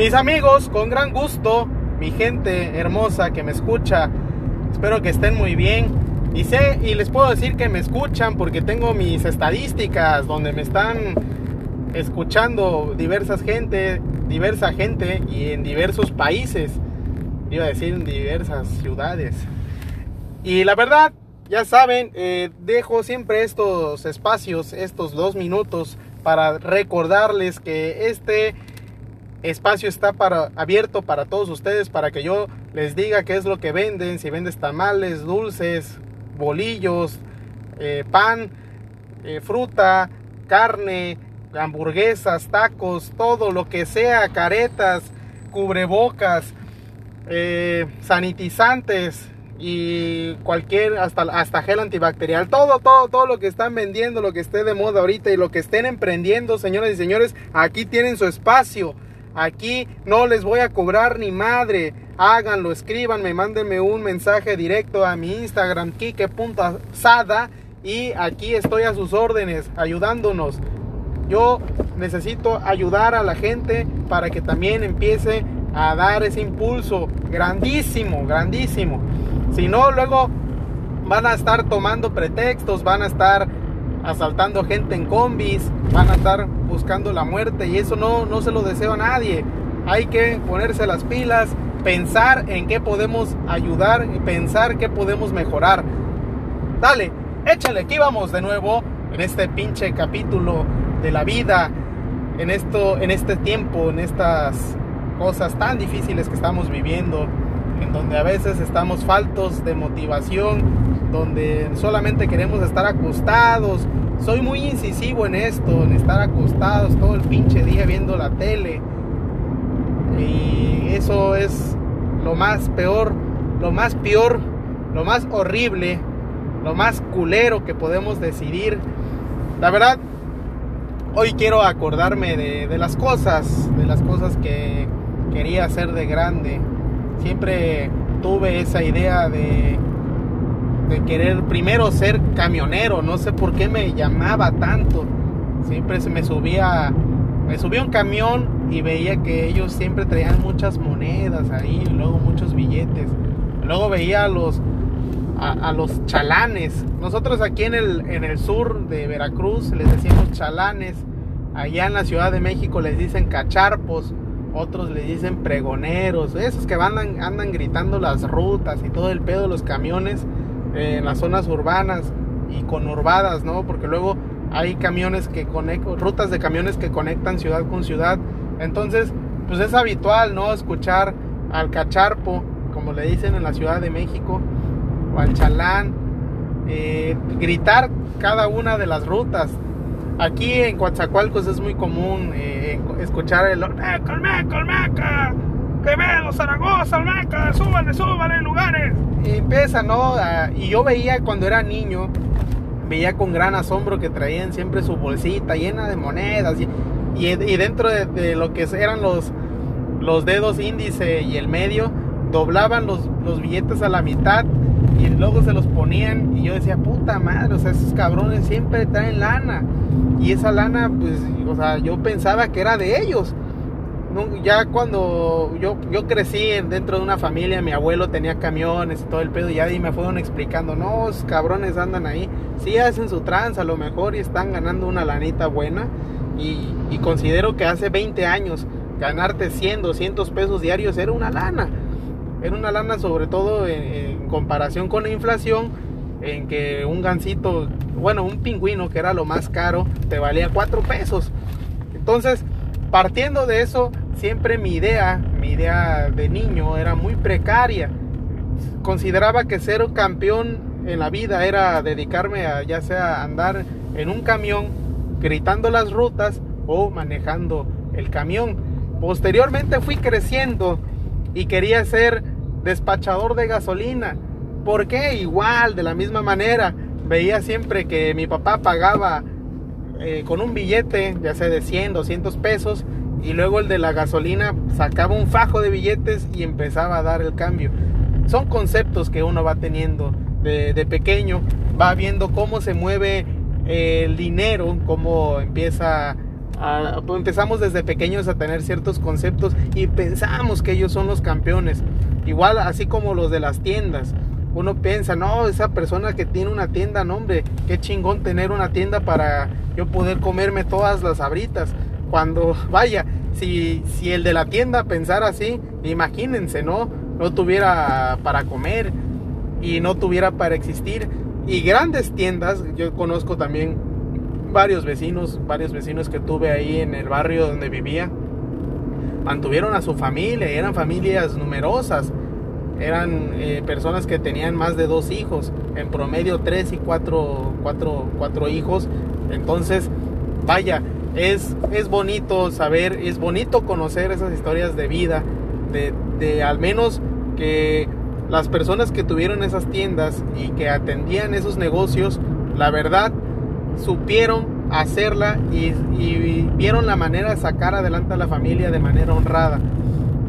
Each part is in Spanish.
Mis amigos, con gran gusto, mi gente hermosa que me escucha, espero que estén muy bien. Y sé, y les puedo decir que me escuchan porque tengo mis estadísticas donde me están escuchando diversas gente, diversa gente y en diversos países. Iba a decir en diversas ciudades. Y la verdad, ya saben, eh, dejo siempre estos espacios, estos dos minutos, para recordarles que este espacio está para, abierto para todos ustedes, para que yo les diga qué es lo que venden, si vendes tamales, dulces, bolillos, eh, pan, eh, fruta, carne, hamburguesas, tacos, todo lo que sea, caretas, cubrebocas, eh, sanitizantes y cualquier, hasta, hasta gel antibacterial, todo, todo, todo lo que están vendiendo, lo que esté de moda ahorita y lo que estén emprendiendo, señoras y señores, aquí tienen su espacio. Aquí no les voy a cobrar ni madre. Háganlo, escríbanme, mándenme un mensaje directo a mi Instagram, kike.sada. Y aquí estoy a sus órdenes, ayudándonos. Yo necesito ayudar a la gente para que también empiece a dar ese impulso grandísimo, grandísimo. Si no, luego van a estar tomando pretextos, van a estar asaltando gente en combis, van a estar buscando la muerte y eso no, no se lo deseo a nadie. Hay que ponerse las pilas, pensar en qué podemos ayudar y pensar qué podemos mejorar. Dale, échale, aquí vamos de nuevo en este pinche capítulo de la vida, en esto, en este tiempo, en estas cosas tan difíciles que estamos viviendo, en donde a veces estamos faltos de motivación, donde solamente queremos estar acostados. Soy muy incisivo en esto, en estar acostados todo el pinche día viendo la tele. Y eso es lo más peor, lo más peor, lo más horrible, lo más culero que podemos decidir. La verdad, hoy quiero acordarme de, de las cosas, de las cosas que quería hacer de grande. Siempre tuve esa idea de, de querer primero ser camionero. No sé por qué me llamaba tanto. Siempre se me subía, me subía un camión y veía que ellos siempre traían muchas monedas ahí, luego muchos billetes. Luego veía a los, a, los chalanes. Nosotros aquí en el, en el sur de Veracruz les decimos chalanes. Allá en la Ciudad de México les dicen cacharpos otros le dicen pregoneros, esos que andan, andan gritando las rutas y todo el pedo de los camiones en las zonas urbanas y conurbadas, ¿no? Porque luego hay camiones que conectan, rutas de camiones que conectan ciudad con ciudad. Entonces, pues es habitual, ¿no? Escuchar al cacharpo, como le dicen en la Ciudad de México, o al chalán, eh, gritar cada una de las rutas. Aquí en Coatzacoalcos es muy común eh, escuchar el Olmeca, Olmeca, Olmeca, Quevedo, Zaragoza, Olmeca, súbale en lugares. Y empieza, ¿no? y yo veía cuando era niño, veía con gran asombro que traían siempre su bolsita llena de monedas y, y, y dentro de, de, lo que eran los, los dedos índice y el medio, doblaban los, los billetes a la mitad y luego se los ponían y yo decía, puta madre, o sea, esos cabrones siempre traen lana. Y esa lana, pues, o sea, yo pensaba que era de ellos. Ya cuando yo, yo crecí dentro de una familia, mi abuelo tenía camiones y todo el pedo, y ya ahí me fueron explicando, no, cabrones andan ahí, sí hacen su trance a lo mejor y están ganando una lanita buena. Y, considero que hace 20 años ganarte 100, 200 pesos diarios era una lana. Era una lana sobre todo en, en comparación con la inflación, en que un gansito, bueno, un pingüino que era lo más caro, te valía 4 pesos. Entonces, partiendo de eso, siempre mi idea, mi idea de niño era muy precaria. Consideraba que ser un campeón en la vida era dedicarme a ya sea andar en un camión gritando las rutas o manejando el camión. Posteriormente fui creciendo y quería ser despachador de gasolina. ¿Por qué? Igual, de la misma manera. Veía siempre que mi papá pagaba eh, con un billete, ya sea de 100, 200 pesos, y luego el de la gasolina sacaba un fajo de billetes y empezaba a dar el cambio. Son conceptos que uno va teniendo de, de pequeño, va viendo cómo se mueve el dinero, cómo empieza pues, empezamos desde pequeños a tener ciertos conceptos y pensamos que ellos son los campeones. Igual así como los de las tiendas. Uno piensa, no, esa persona que tiene una tienda, no hombre, qué chingón tener una tienda para yo poder comerme todas las abritas. Cuando, vaya, si, si el de la tienda pensara así, imagínense, ¿no? No tuviera para comer y no tuviera para existir. Y grandes tiendas, yo conozco también varios vecinos, varios vecinos que tuve ahí en el barrio donde vivía, mantuvieron a su familia, eran familias numerosas, eran eh, personas que tenían más de dos hijos, en promedio tres y cuatro, cuatro, cuatro hijos. Entonces, vaya, es, es bonito saber, es bonito conocer esas historias de vida, de, de al menos que las personas que tuvieron esas tiendas y que atendían esos negocios, la verdad, supieron hacerla y, vieron la manera de sacar adelante a la familia de manera honrada.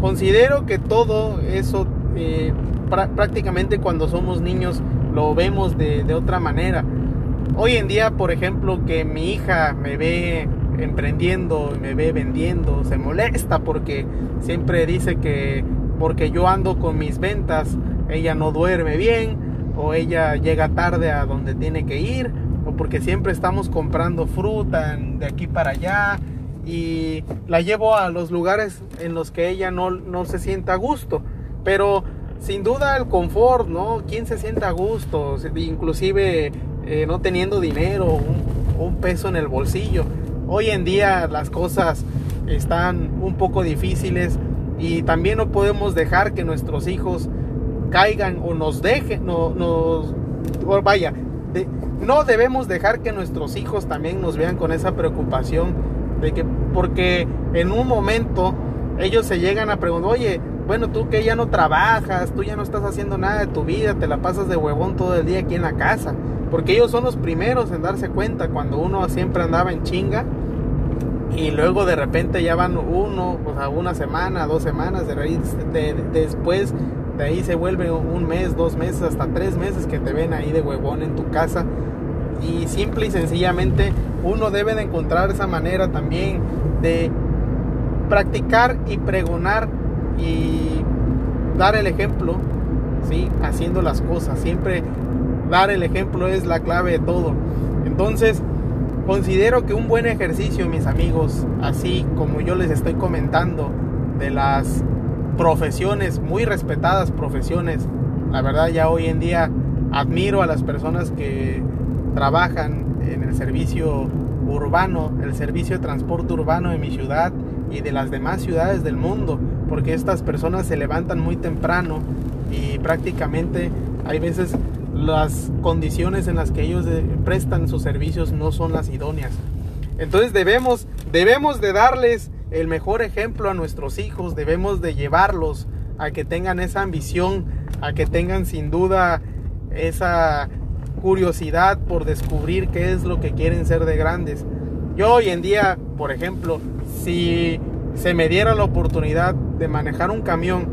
Considero que todo eso eh, prácticamente cuando somos niños lo vemos de, de otra manera. Hoy en día, por ejemplo, que mi hija me ve emprendiendo, me ve vendiendo, se molesta porque siempre dice que porque yo ando con mis ventas, ella no duerme bien o ella llega tarde a donde tiene que ir o porque siempre estamos comprando fruta de aquí para allá y la llevo a los lugares en los que ella no, no se sienta a gusto. Pero sin duda el confort, ¿no? ¿Quién se sienta a gusto? Inclusive eh, no teniendo dinero, un, peso en el bolsillo. Hoy en día las cosas están un poco difíciles y también no podemos dejar que nuestros hijos caigan o nos dejen, no, nos, vaya, no debemos dejar que nuestros hijos también nos vean con esa preocupación de que porque en un momento ellos se llegan a preguntar, oye, bueno, tú que ya no trabajas, tú ya no estás haciendo nada de tu vida, te la pasas de huevón todo el día aquí en la casa, porque ellos son los primeros en darse cuenta cuando uno siempre andaba en chinga y luego de repente ya van uno, o sea, una semana, dos semanas, de, de, después de ahí se vuelve un mes, dos meses, hasta tres meses que te ven ahí de huevón en tu casa y simple y sencillamente uno debe de encontrar esa manera también de practicar y pregonar y dar el ejemplo, ¿sí? Haciendo las cosas. Siempre dar el ejemplo es la clave de todo. Entonces, considero que un buen ejercicio, mis amigos, así como yo les estoy comentando, de las profesiones, muy respetadas profesiones, la verdad ya hoy en día admiro a las personas que trabajan en el servicio urbano, el servicio de transporte urbano de mi ciudad y de las demás ciudades del mundo, porque estas personas se levantan muy temprano y prácticamente hay veces las condiciones en las que ellos eh, prestan sus servicios no son las idóneas. Entonces debemos debemos de darles el mejor ejemplo a nuestros hijos, debemos de llevarlos a que tengan esa ambición, a que tengan sin duda esa curiosidad por descubrir qué es lo que quieren ser de grandes. Yo hoy en día, por ejemplo, si se me diera la oportunidad de manejar un camión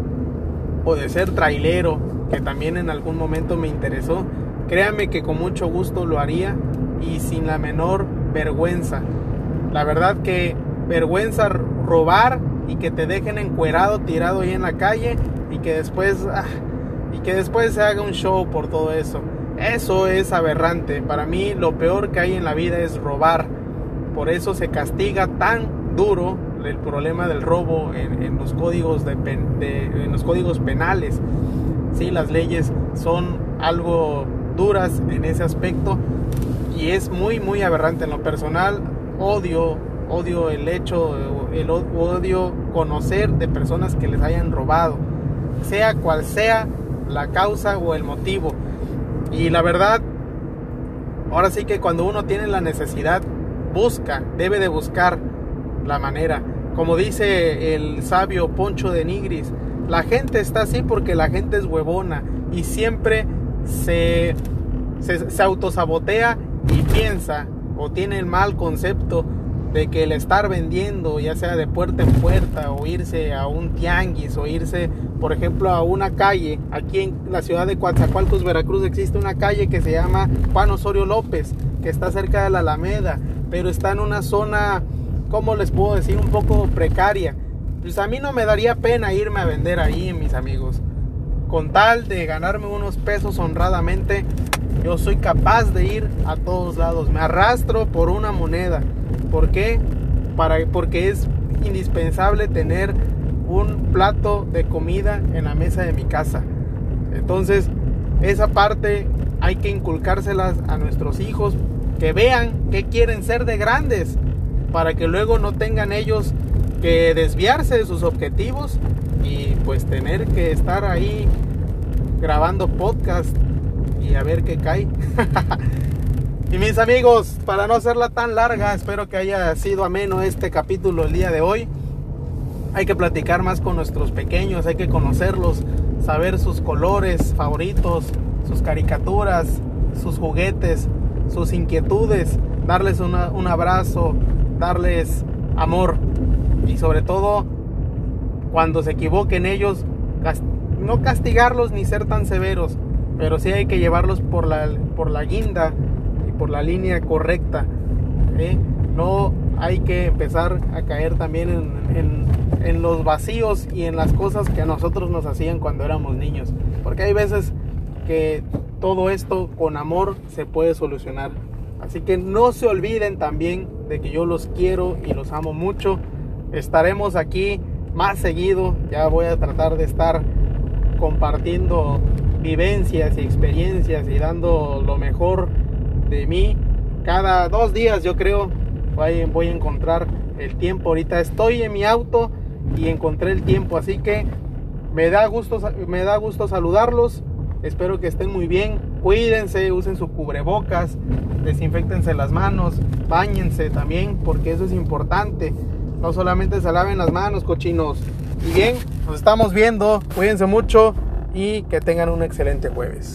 o de ser trailero, que también en algún momento me interesó, créame que con mucho gusto lo haría y sin la menor vergüenza. La verdad que vergüenza robar y que te dejen encuerado, tirado ahí en la calle y que después ah, y que después se haga un show por todo eso. Eso es aberrante. Para mí lo peor que hay en la vida es robar. Por eso se castiga tan duro el problema del robo en, los códigos en los códigos penales. Sí, las leyes son algo duras en ese aspecto y es muy muy aberrante en lo personal. Odio, odio el hecho, el odio conocer de personas que les hayan robado, sea cual sea la causa o el motivo. Y la verdad, ahora sí que cuando uno tiene la necesidad, busca, debe de buscar la manera. Como dice el sabio Poncho de Nigris, la gente está así porque la gente es huevona y siempre se, se, se autosabotea y piensa o tiene el mal concepto de que el estar vendiendo, ya sea de puerta en puerta, o irse a un tianguis, o irse, por ejemplo, a una calle, aquí en la ciudad de Coatzacoalcos, Veracruz, existe una calle que se llama Juan Osorio López, que está cerca de la Alameda, pero está en una zona ¿cómo les puedo decir? Un poco precaria. Pues a mí no me daría pena irme a vender ahí, mis amigos. Con tal de ganarme unos pesos honradamente, yo soy capaz de ir a todos lados. Me arrastro por una moneda. ¿Por qué? Para, porque es indispensable tener un plato de comida en la mesa de mi casa. Entonces, esa parte hay que inculcárselas a nuestros hijos, que vean qué quieren ser de grandes, para que luego no tengan ellos que desviarse de sus objetivos y pues tener que estar ahí grabando podcast y a ver qué cae. y mis amigos, para no hacerla tan larga, espero que haya sido ameno este capítulo el día de hoy. Hay que platicar más con nuestros pequeños, hay que conocerlos, saber sus colores favoritos, sus caricaturas, sus juguetes, sus inquietudes, darles un abrazo, darles amor y sobre todo cuando se equivoquen ellos, no castigarlos ni ser tan severos, pero sí hay que llevarlos por la, por la guinda y por la línea correcta. ¿eh? No hay que empezar a caer también en, en, los vacíos y en las cosas que a nosotros nos hacían cuando éramos niños. Porque hay veces que todo esto con amor se puede solucionar. Así que no se olviden también de que yo los quiero y los amo mucho. Estaremos aquí más seguido. Ya voy a tratar de estar compartiendo vivencias y experiencias y dando lo mejor de mí. Cada dos días yo creo voy a encontrar el tiempo. Ahorita estoy en mi auto y encontré el tiempo. Así que me da gusto, me da gusto saludarlos. Espero que estén muy bien. Cuídense, usen su cubrebocas, desinfectense las manos, bañense también, porque eso es importante. No solamente se laven las manos, cochinos. Y bien, nos estamos viendo. Cuídense mucho y que tengan un excelente jueves.